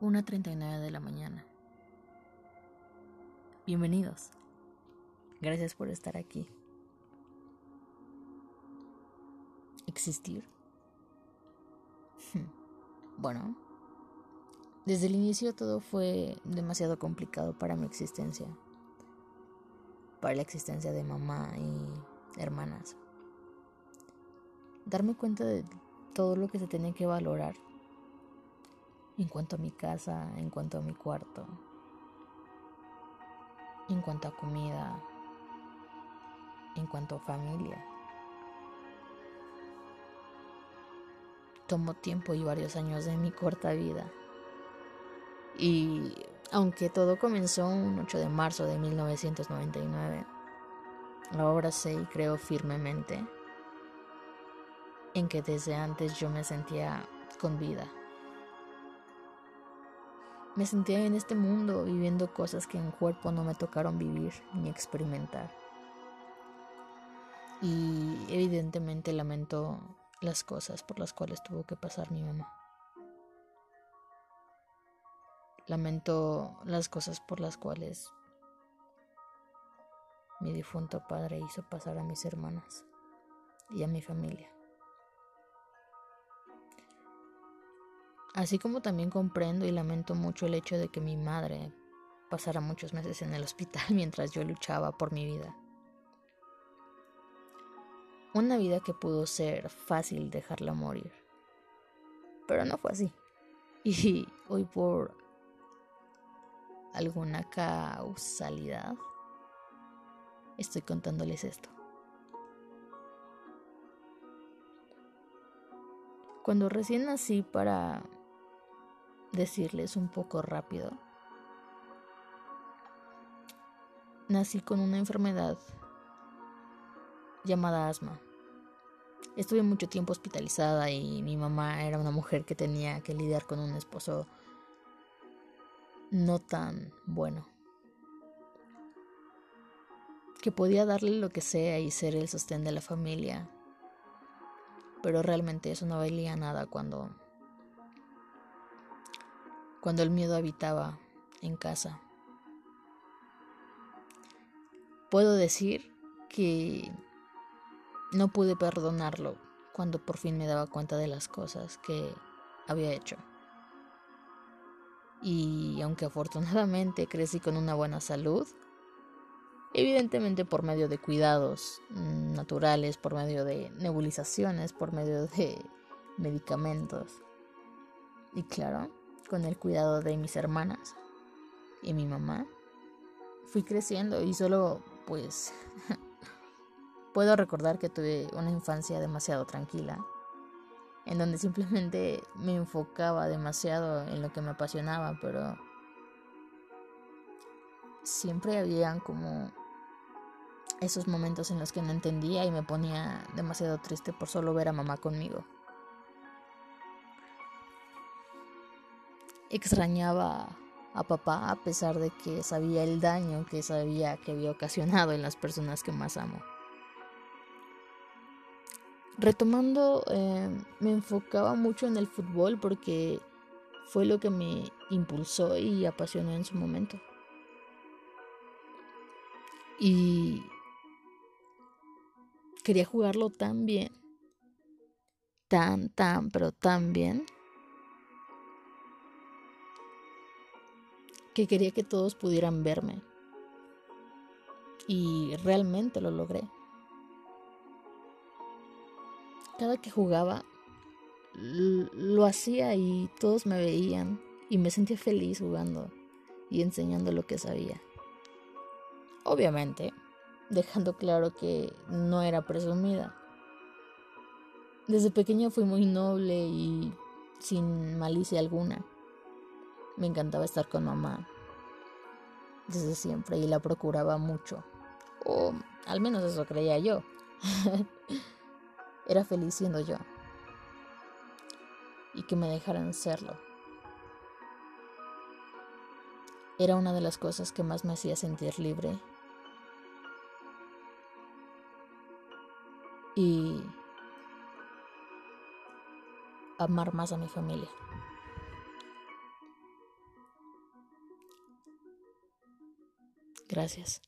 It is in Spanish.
1.39 de la mañana. Bienvenidos. Gracias por estar aquí. Existir. Bueno, desde el inicio todo fue demasiado complicado para mi existencia, para la existencia de mamá y hermanas. Darme cuenta de todo lo que se tenía que valorar en cuanto a mi casa, en cuanto a mi cuarto, en cuanto a comida, en cuanto a familia. Tomó tiempo y varios años de mi corta vida. Y aunque todo comenzó un 8 de marzo de 1999, ahora sé y creo firmemente en que desde antes yo me sentía con vida. Me sentía en este mundo viviendo cosas que en cuerpo no me tocaron vivir ni experimentar. Y evidentemente lamento las cosas por las cuales tuvo que pasar mi mamá. Lamento las cosas por las cuales mi difunto padre hizo pasar a mis hermanas y a mi familia. Así como también comprendo y lamento mucho el hecho de que mi madre pasara muchos meses en el hospital mientras yo luchaba por mi vida. Una vida que pudo ser fácil dejarla morir. Pero no fue así. Y hoy por alguna causalidad estoy contándoles esto. Cuando recién nací para decirles un poco rápido. Nací con una enfermedad llamada asma. Estuve mucho tiempo hospitalizada y mi mamá era una mujer que tenía que lidiar con un esposo no tan bueno. Que podía darle lo que sea y ser el sostén de la familia. Pero realmente eso no valía nada cuando cuando el miedo habitaba en casa. Puedo decir que no pude perdonarlo cuando por fin me daba cuenta de las cosas que había hecho. Y aunque afortunadamente crecí con una buena salud, evidentemente por medio de cuidados naturales, por medio de nebulizaciones, por medio de medicamentos. Y claro, con el cuidado de mis hermanas y mi mamá, fui creciendo y solo pues puedo recordar que tuve una infancia demasiado tranquila, en donde simplemente me enfocaba demasiado en lo que me apasionaba, pero siempre habían como esos momentos en los que no entendía y me ponía demasiado triste por solo ver a mamá conmigo. Extrañaba a papá a pesar de que sabía el daño que sabía que había ocasionado en las personas que más amo. Retomando, eh, me enfocaba mucho en el fútbol porque fue lo que me impulsó y apasionó en su momento. Y quería jugarlo tan bien, tan, tan, pero tan bien que quería que todos pudieran verme. Y realmente lo logré. Cada que jugaba, lo hacía y todos me veían y me sentía feliz jugando y enseñando lo que sabía. Obviamente, dejando claro que no era presumida. Desde pequeña fui muy noble y sin malicia alguna. Me encantaba estar con mamá desde siempre y la procuraba mucho. O al menos eso creía yo. Era feliz siendo yo. Y que me dejaran serlo. Era una de las cosas que más me hacía sentir libre. Y amar más a mi familia. Gracias.